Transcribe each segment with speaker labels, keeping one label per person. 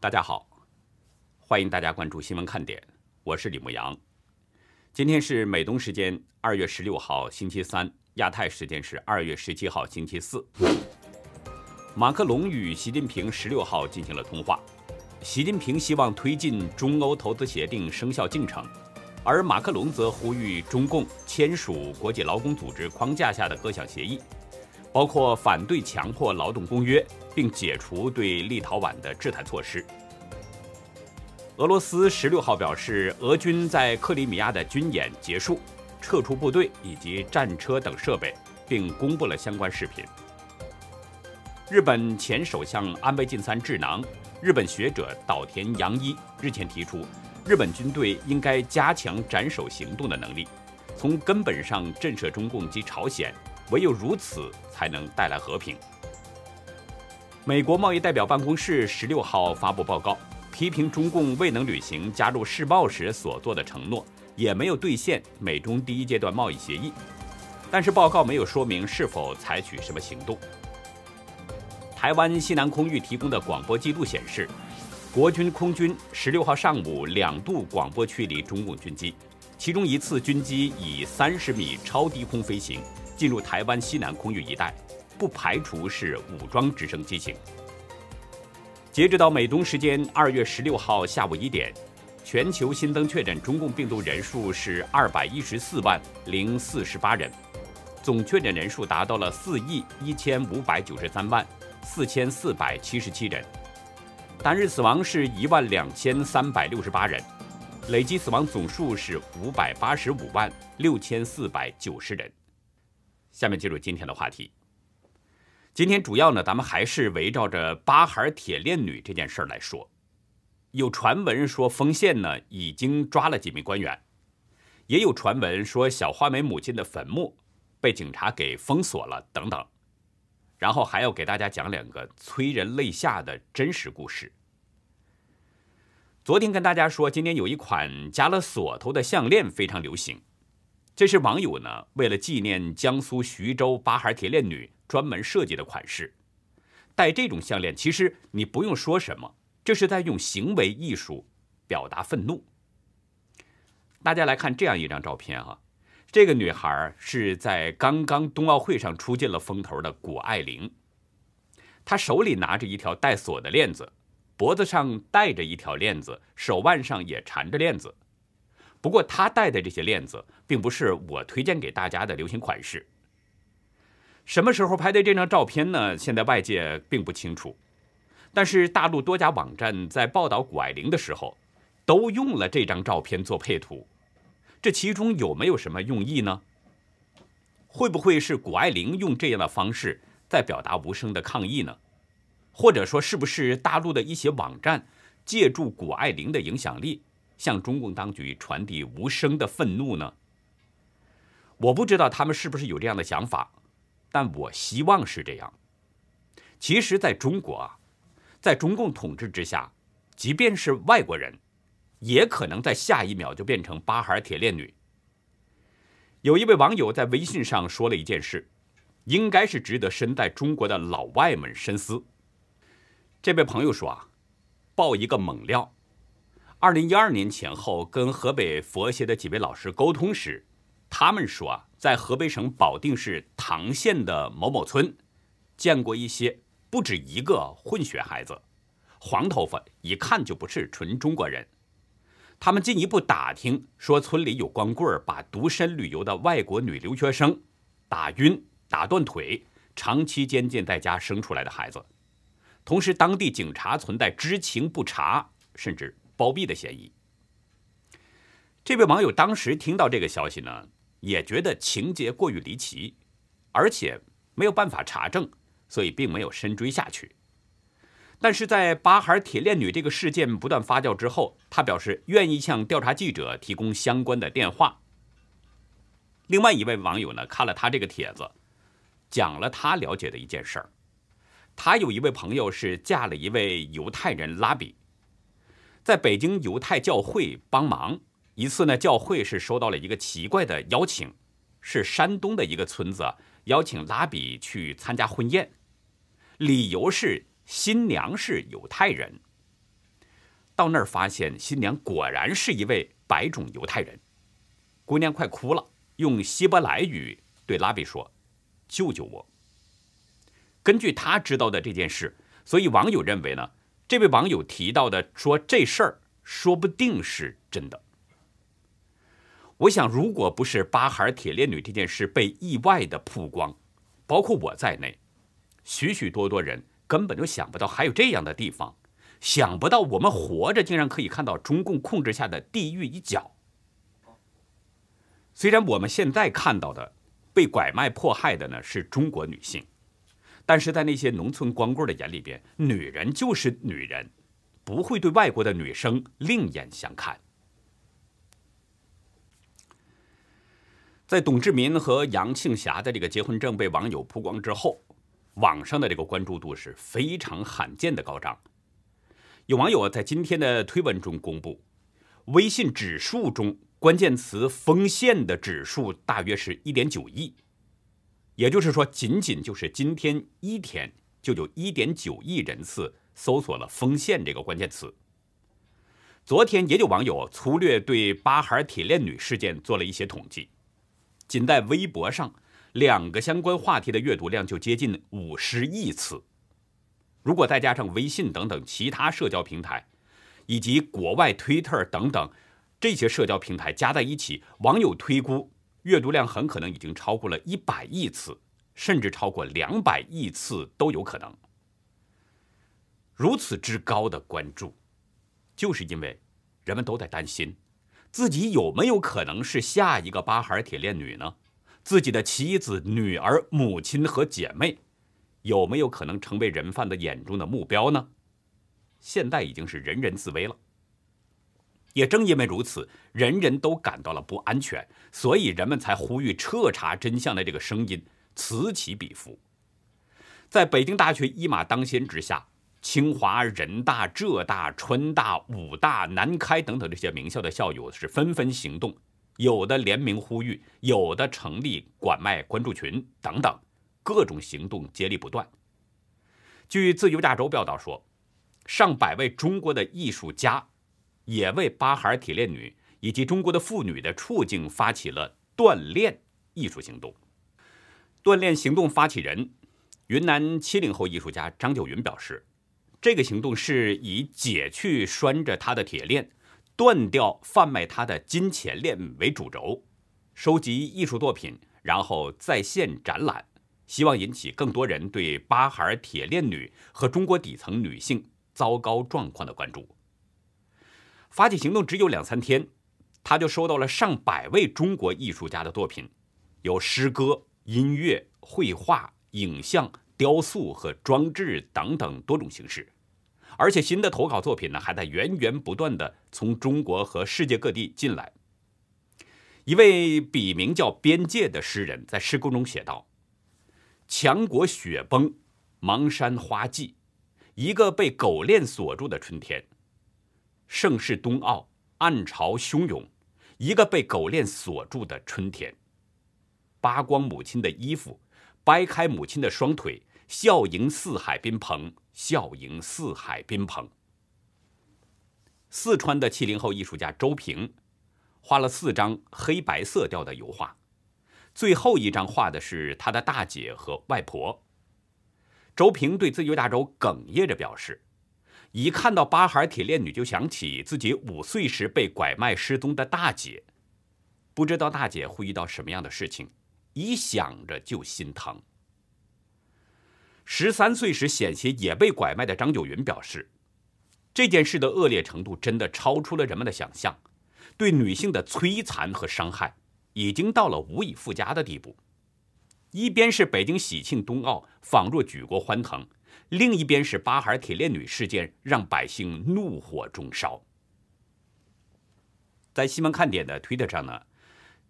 Speaker 1: 大家好，欢迎大家关注新闻看点，我是李牧阳。今天是美东时间二月十六号星期三，亚太时间是二月十七号星期四。马克龙与习近平十六号进行了通话，习近平希望推进中欧投资协定生效进程，而马克龙则呼吁中共签署国际劳工组织框架下的各项协议，包括反对强迫劳动公约，并解除对立陶宛的制裁措施。俄罗斯十六号表示，俄军在克里米亚的军演结束，撤出部队以及战车等设备，并公布了相关视频。日本前首相安倍晋三智囊、日本学者岛田洋一日前提出，日本军队应该加强斩首行动的能力，从根本上震慑中共及朝鲜，唯有如此才能带来和平。美国贸易代表办公室十六号发布报告，批评中共未能履行加入世贸时所做的承诺，也没有兑现美中第一阶段贸易协议，但是报告没有说明是否采取什么行动。台湾西南空域提供的广播记录显示，国军空军十六号上午两度广播驱离中共军机，其中一次军机以三十米超低空飞行进入台湾西南空域一带，不排除是武装直升机型。截止到美东时间二月十六号下午一点，全球新增确诊中共病毒人数是二百一十四万零四十八人，总确诊人数达到了四亿一千五百九十三万。四千四百七十七人，单日死亡是一万两千三百六十八人，累计死亡总数是五百八十五万六千四百九十人。下面进入今天的话题。今天主要呢，咱们还是围绕着巴孩铁链女这件事儿来说。有传闻说丰县呢已经抓了几名官员，也有传闻说小花梅母亲的坟墓被警察给封锁了，等等。然后还要给大家讲两个催人泪下的真实故事。昨天跟大家说，今天有一款加了锁头的项链非常流行，这是网友呢为了纪念江苏徐州八孩铁链女专门设计的款式。戴这种项链，其实你不用说什么，这是在用行为艺术表达愤怒。大家来看这样一张照片哈。这个女孩是在刚刚冬奥会上出尽了风头的谷爱凌，她手里拿着一条带锁的链子，脖子上戴着一条链子，手腕上也缠着链子。不过他戴的这些链子并不是我推荐给大家的流行款式。什么时候拍的这张照片呢？现在外界并不清楚，但是大陆多家网站在报道谷爱凌的时候，都用了这张照片做配图。这其中有没有什么用意呢？会不会是谷爱凌用这样的方式在表达无声的抗议呢？或者说，是不是大陆的一些网站借助谷爱凌的影响力，向中共当局传递无声的愤怒呢？我不知道他们是不是有这样的想法，但我希望是这样。其实，在中国啊，在中共统治之下，即便是外国人。也可能在下一秒就变成八孩铁链女。有一位网友在微信上说了一件事，应该是值得身在中国的老外们深思。这位朋友说啊，爆一个猛料：二零一二年前后跟河北佛协的几位老师沟通时，他们说啊，在河北省保定市唐县的某某村，见过一些不止一个混血孩子，黄头发，一看就不是纯中国人。他们进一步打听，说村里有光棍把独身旅游的外国女留学生打晕、打断腿，长期监禁在家生出来的孩子。同时，当地警察存在知情不查甚至包庇的嫌疑。这位网友当时听到这个消息呢，也觉得情节过于离奇，而且没有办法查证，所以并没有深追下去。但是在八孩铁链女这个事件不断发酵之后，他表示愿意向调查记者提供相关的电话。另外一位网友呢，看了他这个帖子，讲了他了解的一件事儿。他有一位朋友是嫁了一位犹太人拉比，在北京犹太教会帮忙。一次呢，教会是收到了一个奇怪的邀请，是山东的一个村子邀请拉比去参加婚宴，理由是。新娘是犹太人，到那儿发现新娘果然是一位白种犹太人，姑娘快哭了，用希伯来语对拉比说：“救救我！”根据他知道的这件事，所以网友认为呢，这位网友提到的说这事儿说不定是真的。我想，如果不是巴哈尔铁链女这件事被意外的曝光，包括我在内，许许多多人根本就想不到还有这样的地方。想不到我们活着竟然可以看到中共控制下的地狱一角。虽然我们现在看到的被拐卖迫害的呢是中国女性，但是在那些农村光棍的眼里边，女人就是女人，不会对外国的女生另眼相看。在董志民和杨庆霞的这个结婚证被网友曝光之后，网上的这个关注度是非常罕见的高涨。有网友在今天的推文中公布，微信指数中关键词锋线的指数大约是一点九亿，也就是说，仅仅就是今天一天就有一点九亿人次搜索了“锋线”这个关键词。昨天也有网友粗略对巴哈尔铁链女事件做了一些统计，仅在微博上，两个相关话题的阅读量就接近五十亿次。如果再加上微信等等其他社交平台，以及国外 Twitter 等等这些社交平台加在一起，网友推估阅读量很可能已经超过了一百亿次，甚至超过两百亿次都有可能。如此之高的关注，就是因为人们都在担心自己有没有可能是下一个巴哈尔铁链女呢？自己的妻子、女儿、母亲和姐妹。有没有可能成为人贩子眼中的目标呢？现在已经是人人自危了。也正因为如此，人人都感到了不安全，所以人们才呼吁彻查真相的这个声音此起彼伏。在北京大学一马当先之下，清华、人大、浙大、川大、武大、南开等等这些名校的校友是纷纷行动，有的联名呼吁，有的成立管卖关注群等等。各种行动接力不断。据自由亚洲报道说，上百位中国的艺术家也为巴哈尔铁链女以及中国的妇女的处境发起了锻炼艺术行动。锻炼行动发起人、云南七零后艺术家张九云表示，这个行动是以解去拴着他的铁链、断掉贩卖他的金钱链为主轴，收集艺术作品，然后在线展览。希望引起更多人对巴哈尔铁链女和中国底层女性糟糕状况的关注。发起行动只有两三天，他就收到了上百位中国艺术家的作品，有诗歌、音乐、绘画、影像、雕塑和装置等等多种形式。而且新的投稿作品呢，还在源源不断的从中国和世界各地进来。一位笔名叫“边界”的诗人在诗歌中写道。强国雪崩，芒山花季，一个被狗链锁住的春天。盛世冬奥，暗潮汹涌，一个被狗链锁住的春天。扒光母亲的衣服，掰开母亲的双腿，笑迎四海宾朋，笑迎四海宾朋。四川的七零后艺术家周平，画了四张黑白色调的油画。最后一张画的是他的大姐和外婆。周平对自由亚洲哽咽着表示：“一看到巴哈尔铁链女，就想起自己五岁时被拐卖失踪的大姐，不知道大姐会遇到什么样的事情，一想着就心疼。”十三岁时险些也被拐卖的张九云表示：“这件事的恶劣程度真的超出了人们的想象，对女性的摧残和伤害。”已经到了无以复加的地步。一边是北京喜庆冬奥，仿若举国欢腾；另一边是巴哈尔铁链女事件，让百姓怒火中烧。在西门看点的推特上呢，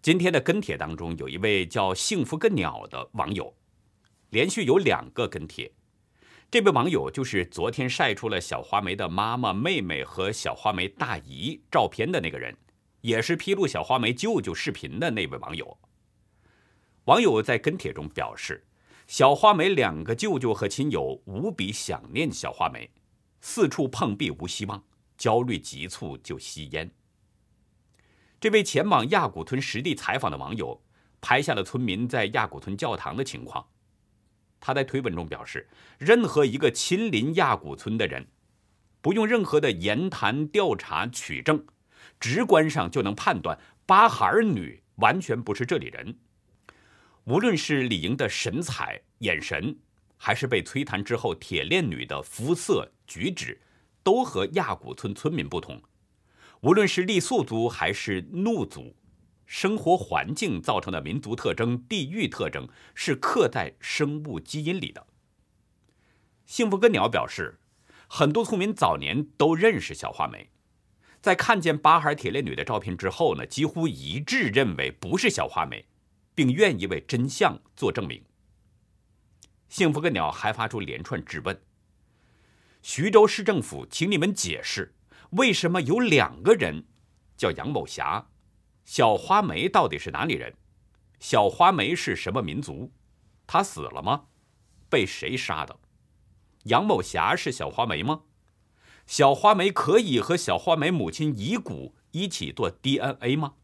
Speaker 1: 今天的跟帖当中有一位叫“幸福个鸟”的网友，连续有两个跟帖。这位网友就是昨天晒出了小花梅的妈妈、妹妹和小花梅大姨照片的那个人。也是披露小花梅舅舅视频的那位网友。网友在跟帖中表示，小花梅两个舅舅和亲友无比想念小花梅，四处碰壁无希望，焦虑急促就吸烟。这位前往亚古村实地采访的网友拍下了村民在亚古村教堂的情况。他在推文中表示，任何一个亲临亚古村的人，不用任何的言谈调查取证，直观上就能判断巴哈尔女完全不是这里人。无论是李莹的神采、眼神，还是被摧残之后铁链女的肤色、举止，都和亚古村村民不同。无论是傈僳族还是怒族，生活环境造成的民族特征、地域特征是刻在生物基因里的。幸福根鸟表示，很多村民早年都认识小花梅，在看见巴哈尔铁链女的照片之后呢，几乎一致认为不是小花梅，并愿意为真相做证明。幸福个鸟还发出连串质问：徐州市政府，请你们解释。为什么有两个人叫杨某霞？小花梅到底是哪里人？小花梅是什么民族？她死了吗？被谁杀的？杨某霞是小花梅吗？小花梅可以和小花梅母亲遗骨一起做 DNA 吗？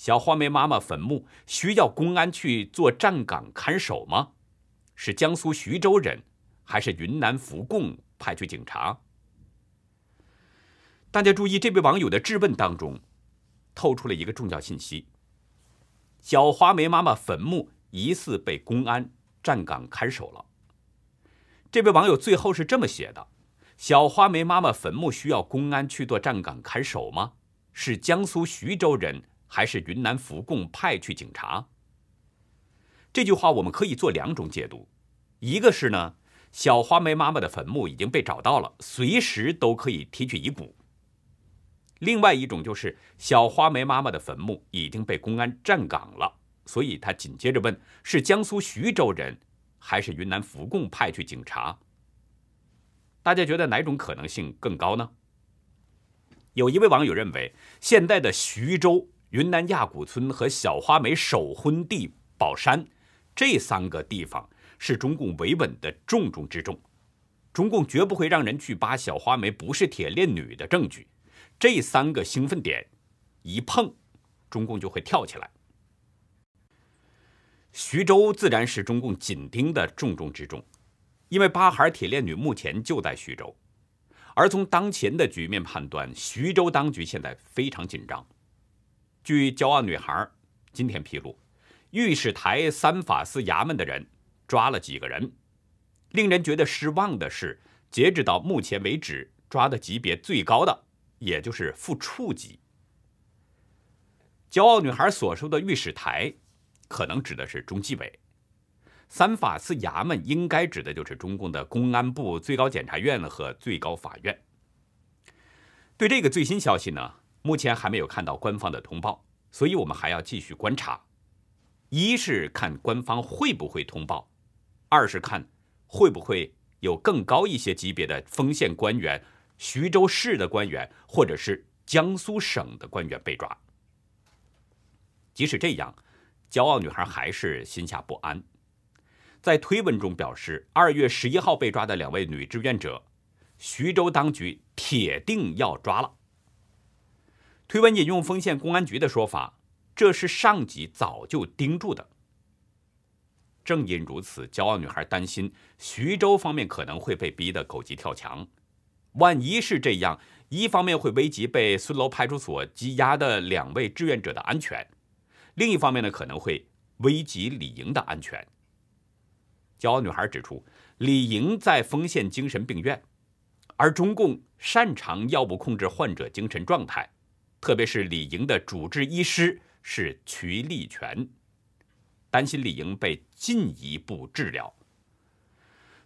Speaker 1: 小花梅妈妈坟墓需要公安去做站岗看守吗？是江苏徐州人，还是云南福贡派去警察？大家注意，这位网友的质问当中，透出了一个重要信息：小花梅妈妈坟墓疑似被公安站岗看守了。这位网友最后是这么写的：“小花梅妈妈坟墓需要公安去做站岗看守吗？是江苏徐州人，还是云南福贡派去警察？”这句话我们可以做两种解读：一个是呢，小花梅妈妈的坟墓已经被找到了，随时都可以提取遗骨。另外一种就是小花梅妈妈的坟墓已经被公安站岗了，所以他紧接着问：是江苏徐州人，还是云南福贡派去警察？大家觉得哪种可能性更高呢？有一位网友认为，现在的徐州、云南亚古村和小花梅首婚地宝山这三个地方是中共维稳的重中之重，中共绝不会让人去扒小花梅不是铁链女的证据。这三个兴奋点一碰，中共就会跳起来。徐州自然是中共紧盯的重中之重，因为巴哈尔铁链女目前就在徐州，而从当前的局面判断，徐州当局现在非常紧张。据骄傲女孩今天披露，御史台三法司衙门的人抓了几个人，令人觉得失望的是，截止到目前为止，抓的级别最高的。也就是副处级。骄傲女孩所说的御史台，可能指的是中纪委；三法司衙门应该指的就是中共的公安部、最高检察院和最高法院。对这个最新消息呢，目前还没有看到官方的通报，所以我们还要继续观察。一是看官方会不会通报，二是看会不会有更高一些级别的丰县官员。徐州市的官员，或者是江苏省的官员被抓。即使这样，骄傲女孩还是心下不安，在推文中表示，二月十一号被抓的两位女志愿者，徐州当局铁定要抓了。推文引用丰县公安局的说法，这是上级早就盯住的。正因如此，骄傲女孩担心徐州方面可能会被逼得狗急跳墙。万一是这样，一方面会危及被孙楼派出所羁押的两位志愿者的安全，另一方面呢，可能会危及李莹的安全。骄傲女孩指出，李莹在丰县精神病院，而中共擅长药物控制患者精神状态，特别是李莹的主治医师是瞿立权，担心李莹被进一步治疗。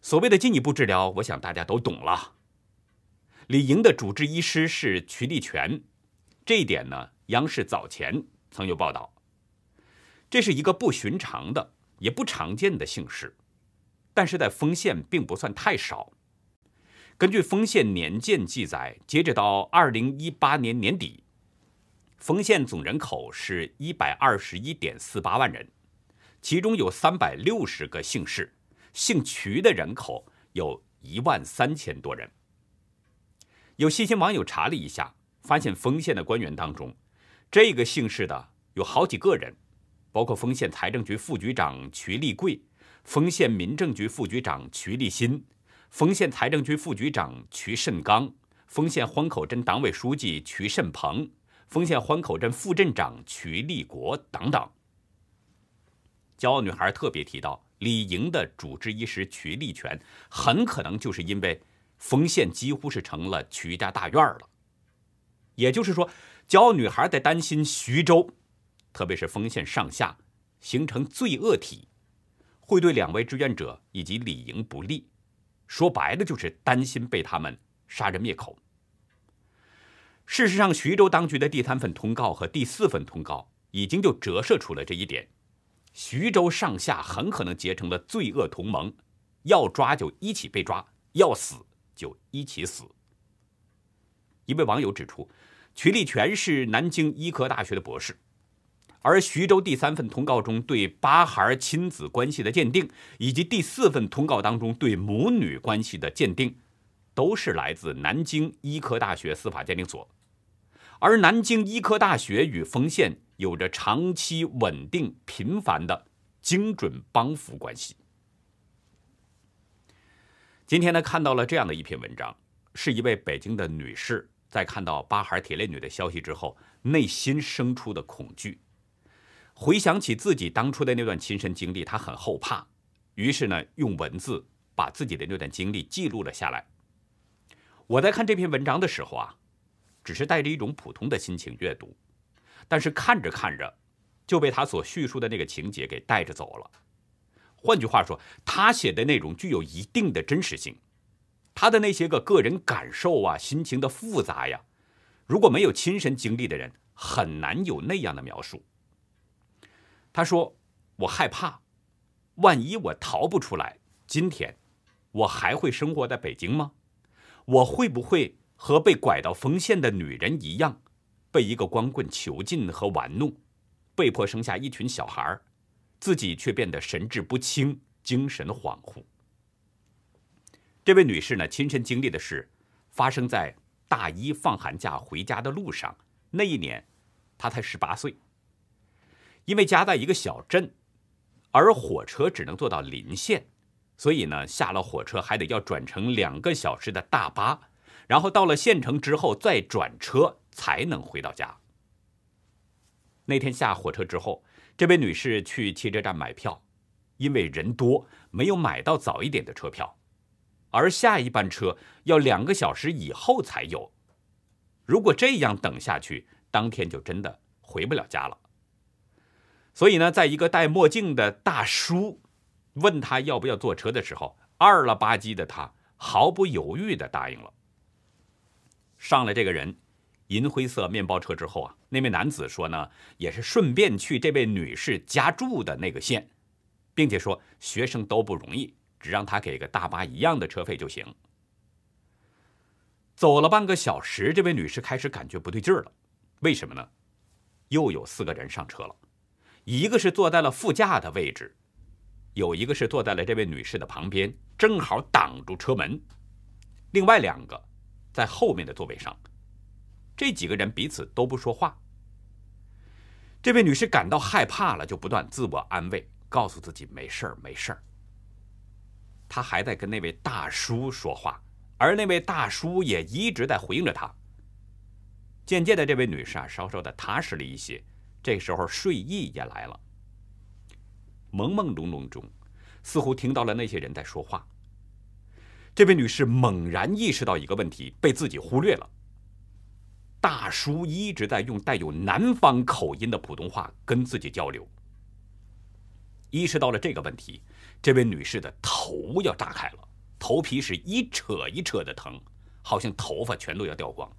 Speaker 1: 所谓的进一步治疗，我想大家都懂了。李莹的主治医师是瞿立权，这一点呢，央视早前曾有报道。这是一个不寻常的、也不常见的姓氏，但是在丰县并不算太少。根据丰县年鉴记载，截止到二零一八年年底，丰县总人口是一百二十一点四八万人，其中有三百六十个姓氏，姓瞿的人口有一万三千多人。有细心网友查了一下，发现丰县的官员当中，这个姓氏的有好几个人，包括丰县财政局副局长瞿立贵、丰县民政局副局长瞿立新、丰县财政局副局长瞿慎刚、丰县欢口镇党委书记瞿慎鹏、丰县欢口镇副镇长瞿立国等等。骄傲女孩特别提到，李莹的主治医师瞿立全，很可能就是因为。丰县几乎是成了瞿家大院了，也就是说，骄傲女孩在担心徐州，特别是丰县上下形成罪恶体，会对两位志愿者以及李莹不利。说白了，就是担心被他们杀人灭口。事实上，徐州当局的第三份通告和第四份通告已经就折射出了这一点：徐州上下很可能结成了罪恶同盟，要抓就一起被抓，要死。就一起死。一位网友指出，曲立全是南京医科大学的博士，而徐州第三份通告中对八孩亲子关系的鉴定，以及第四份通告当中对母女关系的鉴定，都是来自南京医科大学司法鉴定所。而南京医科大学与丰县有着长期、稳定、频繁的精准帮扶关系。今天呢，看到了这样的一篇文章，是一位北京的女士在看到八孩铁链女的消息之后，内心生出的恐惧。回想起自己当初的那段亲身经历，她很后怕，于是呢，用文字把自己的那段经历记录了下来。我在看这篇文章的时候啊，只是带着一种普通的心情阅读，但是看着看着，就被他所叙述的那个情节给带着走了。换句话说，他写的内容具有一定的真实性，他的那些个个人感受啊、心情的复杂呀，如果没有亲身经历的人，很难有那样的描述。他说：“我害怕，万一我逃不出来，今天我还会生活在北京吗？我会不会和被拐到丰县的女人一样，被一个光棍囚禁和玩弄，被迫生下一群小孩儿？”自己却变得神志不清、精神恍惚。这位女士呢，亲身经历的是发生在大一放寒假回家的路上。那一年，她才十八岁。因为家在一个小镇，而火车只能坐到临县，所以呢，下了火车还得要转乘两个小时的大巴，然后到了县城之后再转车才能回到家。那天下火车之后。这位女士去汽车站买票，因为人多，没有买到早一点的车票，而下一班车要两个小时以后才有。如果这样等下去，当天就真的回不了家了。所以呢，在一个戴墨镜的大叔问他要不要坐车的时候，二了吧唧的他毫不犹豫的答应了。上了这个人。银灰色面包车之后啊，那位男子说呢，也是顺便去这位女士家住的那个县，并且说学生都不容易，只让他给个大巴一样的车费就行。走了半个小时，这位女士开始感觉不对劲儿了，为什么呢？又有四个人上车了，一个是坐在了副驾的位置，有一个是坐在了这位女士的旁边，正好挡住车门，另外两个在后面的座位上。这几个人彼此都不说话。这位女士感到害怕了，就不断自我安慰，告诉自己没事儿，没事儿。她还在跟那位大叔说话，而那位大叔也一直在回应着她。渐渐的，这位女士啊，稍稍的踏实了一些。这时候，睡意也来了。朦朦胧胧中，似乎听到了那些人在说话。这位女士猛然意识到一个问题，被自己忽略了。大叔一直在用带有南方口音的普通话跟自己交流。意识到了这个问题，这位女士的头要炸开了，头皮是一扯一扯的疼，好像头发全都要掉光，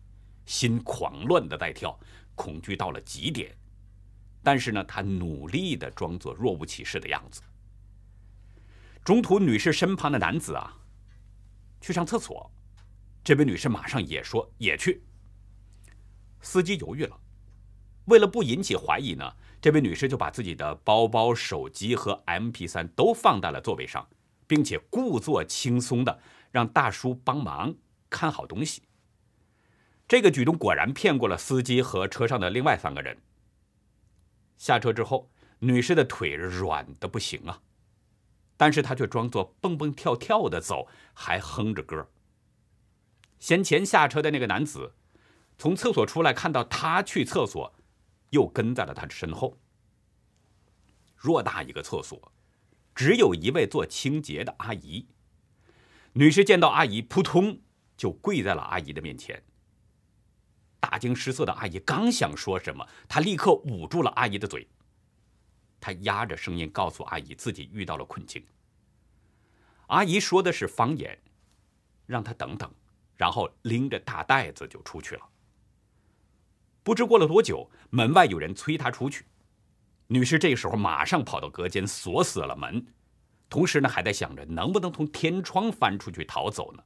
Speaker 1: 心狂乱的在跳，恐惧到了极点。但是呢，她努力的装作若无其事的样子。中途，女士身旁的男子啊，去上厕所，这位女士马上也说也去。司机犹豫了，为了不引起怀疑呢，这位女士就把自己的包包、手机和 MP3 都放在了座位上，并且故作轻松的让大叔帮忙看好东西。这个举动果然骗过了司机和车上的另外三个人。下车之后，女士的腿软的不行啊，但是他却装作蹦蹦跳跳的走，还哼着歌。先前下车的那个男子，从厕所出来，看到他去厕所，又跟在了他的身后。偌大一个厕所，只有一位做清洁的阿姨。女士见到阿姨，扑通就跪在了阿姨的面前。大惊失色的阿姨刚想说什么，她立刻捂住了阿姨的嘴。他压着声音告诉阿姨自己遇到了困境。阿姨说的是方言，让她等等，然后拎着大袋子就出去了。不知过了多久，门外有人催她出去。女士这时候马上跑到隔间锁死了门，同时呢还在想着能不能从天窗翻出去逃走呢，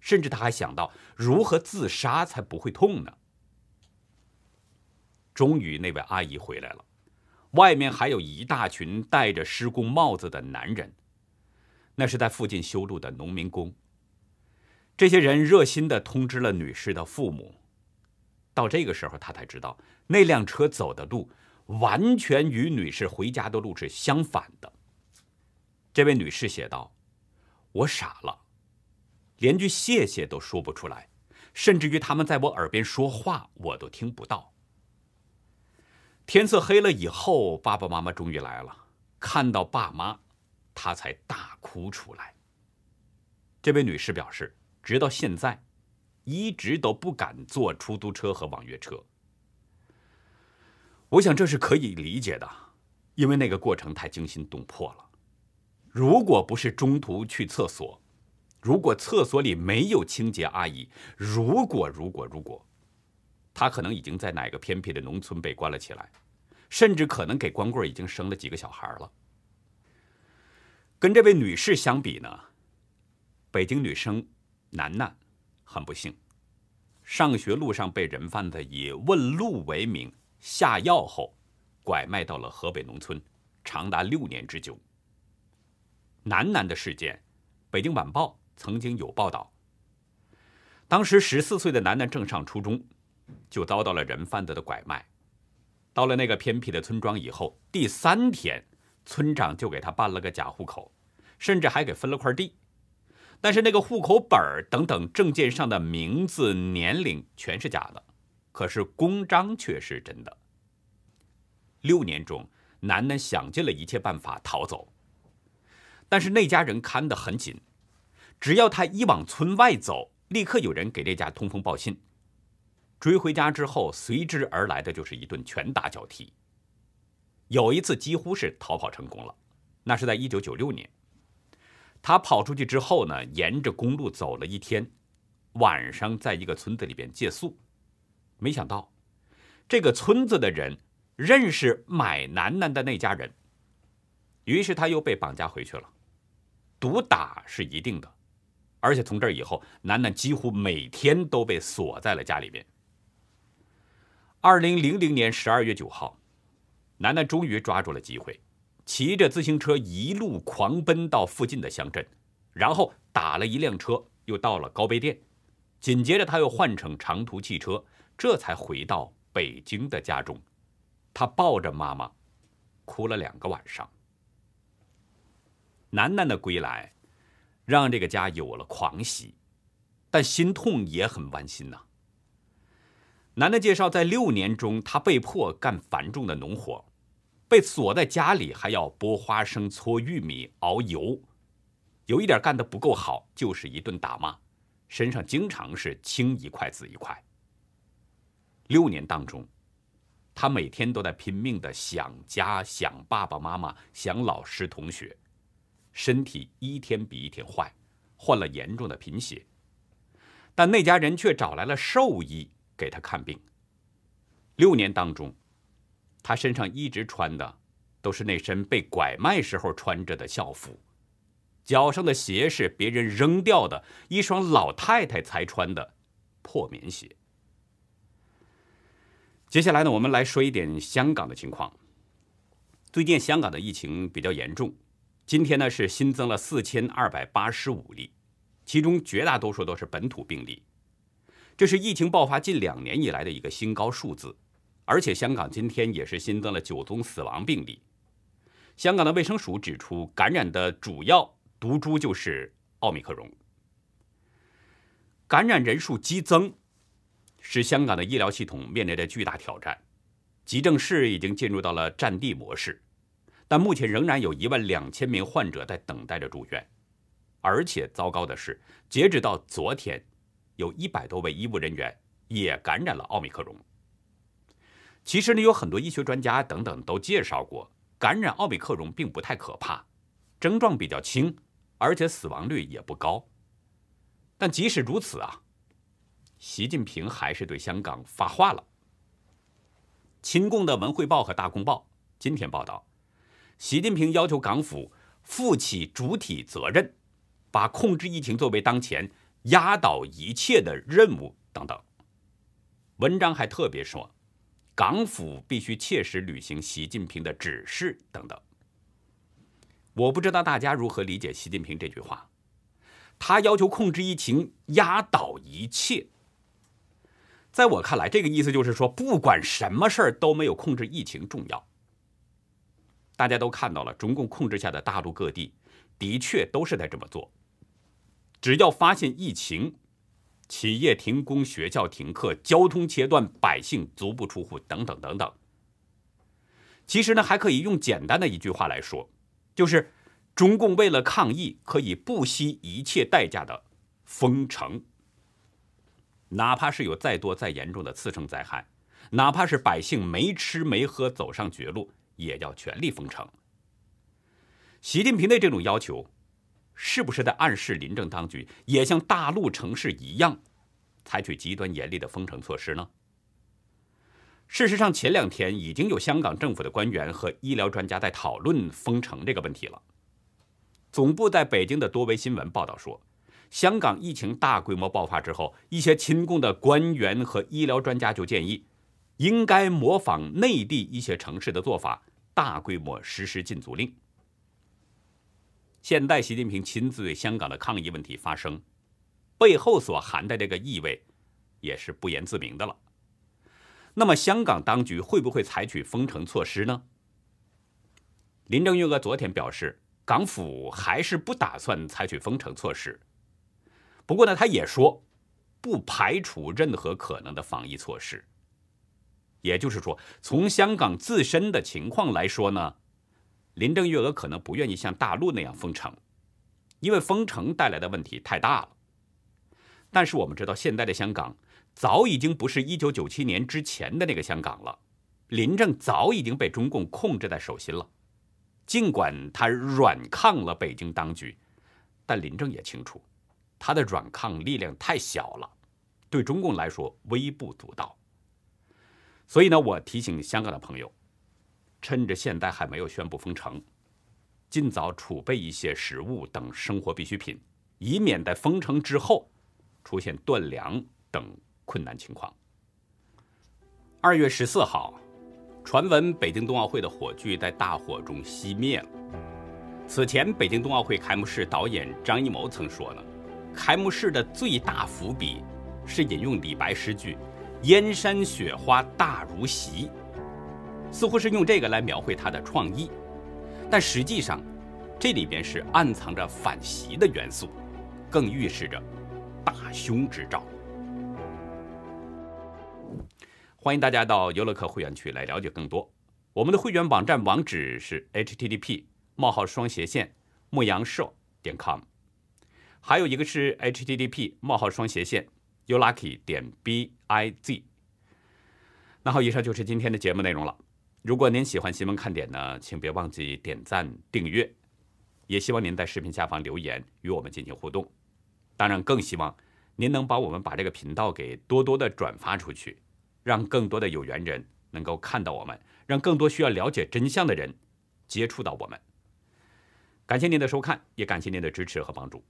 Speaker 1: 甚至她还想到如何自杀才不会痛呢。终于，那位阿姨回来了，外面还有一大群戴着施工帽子的男人，那是在附近修路的农民工。这些人热心地通知了女士的父母。到这个时候，他才知道那辆车走的路完全与女士回家的路是相反的。这位女士写道：“我傻了，连句谢谢都说不出来，甚至于他们在我耳边说话，我都听不到。”天色黑了以后，爸爸妈妈终于来了。看到爸妈，他才大哭出来。这位女士表示，直到现在，一直都不敢坐出租车和网约车。我想这是可以理解的，因为那个过程太惊心动魄了。如果不是中途去厕所，如果厕所里没有清洁阿姨，如果如果如果。他可能已经在哪个偏僻的农村被关了起来，甚至可能给光棍已经生了几个小孩了。跟这位女士相比呢，北京女生楠楠很不幸，上学路上被人贩子以问路为名下药后，拐卖到了河北农村，长达六年之久。楠楠的事件，北京晚报曾经有报道。当时十四岁的楠楠正上初中。就遭到了人贩子的拐卖，到了那个偏僻的村庄以后，第三天，村长就给他办了个假户口，甚至还给分了块地，但是那个户口本等等证件上的名字、年龄全是假的，可是公章却是真的。六年中，楠楠想尽了一切办法逃走，但是那家人看得很紧，只要他一往村外走，立刻有人给这家通风报信。追回家之后，随之而来的就是一顿拳打脚踢。有一次几乎是逃跑成功了，那是在一九九六年。他跑出去之后呢，沿着公路走了一天，晚上在一个村子里边借宿。没想到，这个村子的人认识买楠楠的那家人，于是他又被绑架回去了。毒打是一定的，而且从这以后，楠楠几乎每天都被锁在了家里边。二零零零年十二月九号，楠楠终于抓住了机会，骑着自行车一路狂奔到附近的乡镇，然后打了一辆车，又到了高碑店，紧接着他又换乘长途汽车，这才回到北京的家中。他抱着妈妈，哭了两个晚上。楠楠的归来，让这个家有了狂喜，但心痛也很剜心呐。男的介绍，在六年中，他被迫干繁重的农活，被锁在家里，还要剥花生、搓玉米、熬油，有一点干得不够好，就是一顿打骂，身上经常是青一块紫一块。六年当中，他每天都在拼命的想家、想爸爸妈妈、想老师同学，身体一天比一天坏，患了严重的贫血，但那家人却找来了兽医。给他看病。六年当中，他身上一直穿的都是那身被拐卖时候穿着的校服，脚上的鞋是别人扔掉的一双老太太才穿的破棉鞋。接下来呢，我们来说一点香港的情况。最近香港的疫情比较严重，今天呢是新增了四千二百八十五例，其中绝大多数都是本土病例。这是疫情爆发近两年以来的一个新高数字，而且香港今天也是新增了九宗死亡病例。香港的卫生署指出，感染的主要毒株就是奥密克戎。感染人数激增，使香港的医疗系统面临着巨大挑战。急症室已经进入到了战地模式，但目前仍然有一万两千名患者在等待着住院。而且糟糕的是，截止到昨天，有一百多位医务人员也感染了奥密克戎。其实呢，有很多医学专家等等都介绍过，感染奥密克戎并不太可怕，症状比较轻，而且死亡率也不高。但即使如此啊，习近平还是对香港发话了。亲共的《文汇报》和《大公报》今天报道，习近平要求港府负起主体责任，把控制疫情作为当前压倒一切的任务等等。文章还特别说，港府必须切实履行习近平的指示等等。我不知道大家如何理解习近平这句话。他要求控制疫情，压倒一切。在我看来，这个意思就是说，不管什么事儿都没有控制疫情重要。大家都看到了，中共控制下的大陆各地的确都是在这么做。只要发现疫情，企业停工、学校停课、交通切断、百姓足不出户等等等等。其实呢，还可以用简单的一句话来说，就是。中共为了抗疫，可以不惜一切代价的封城，哪怕是有再多再严重的次生灾害，哪怕是百姓没吃没喝走上绝路，也要全力封城。习近平的这种要求，是不是在暗示临政当局也像大陆城市一样，采取极端严厉的封城措施呢？事实上，前两天已经有香港政府的官员和医疗专家在讨论封城这个问题了。总部在北京的多维新闻报道说，香港疫情大规模爆发之后，一些亲共的官员和医疗专家就建议，应该模仿内地一些城市的做法，大规模实施禁足令。现在习近平亲自对香港的抗疫问题发声，背后所含的这个意味，也是不言自明的了。那么，香港当局会不会采取封城措施呢？林郑月娥昨天表示。港府还是不打算采取封城措施，不过呢，他也说不排除任何可能的防疫措施。也就是说，从香港自身的情况来说呢，林郑月娥可能不愿意像大陆那样封城，因为封城带来的问题太大了。但是我们知道，现在的香港早已经不是一九九七年之前的那个香港了，林郑早已经被中共控制在手心了。尽管他软抗了北京当局，但林郑也清楚，他的软抗力量太小了，对中共来说微不足道。所以呢，我提醒香港的朋友，趁着现在还没有宣布封城，尽早储备一些食物等生活必需品，以免在封城之后出现断粮等困难情况。二月十四号。传闻北京冬奥会的火炬在大火中熄灭了。此前，北京冬奥会开幕式导演张艺谋曾说呢，开幕式的最大伏笔是引用李白诗句“燕山雪花大如席”，似乎是用这个来描绘他的创意。但实际上，这里边是暗藏着反袭的元素，更预示着大凶之兆。欢迎大家到优乐客会员区来了解更多。我们的会员网站网址是 http: 冒号双斜线牧羊社点 com，还有一个是 http: 冒号双斜线 youlucky 点 biz。那好，以上就是今天的节目内容了。如果您喜欢新闻看点呢，请别忘记点赞订阅，也希望您在视频下方留言与我们进行互动。当然，更希望您能帮我们把这个频道给多多的转发出去。让更多的有缘人能够看到我们，让更多需要了解真相的人接触到我们。感谢您的收看，也感谢您的支持和帮助。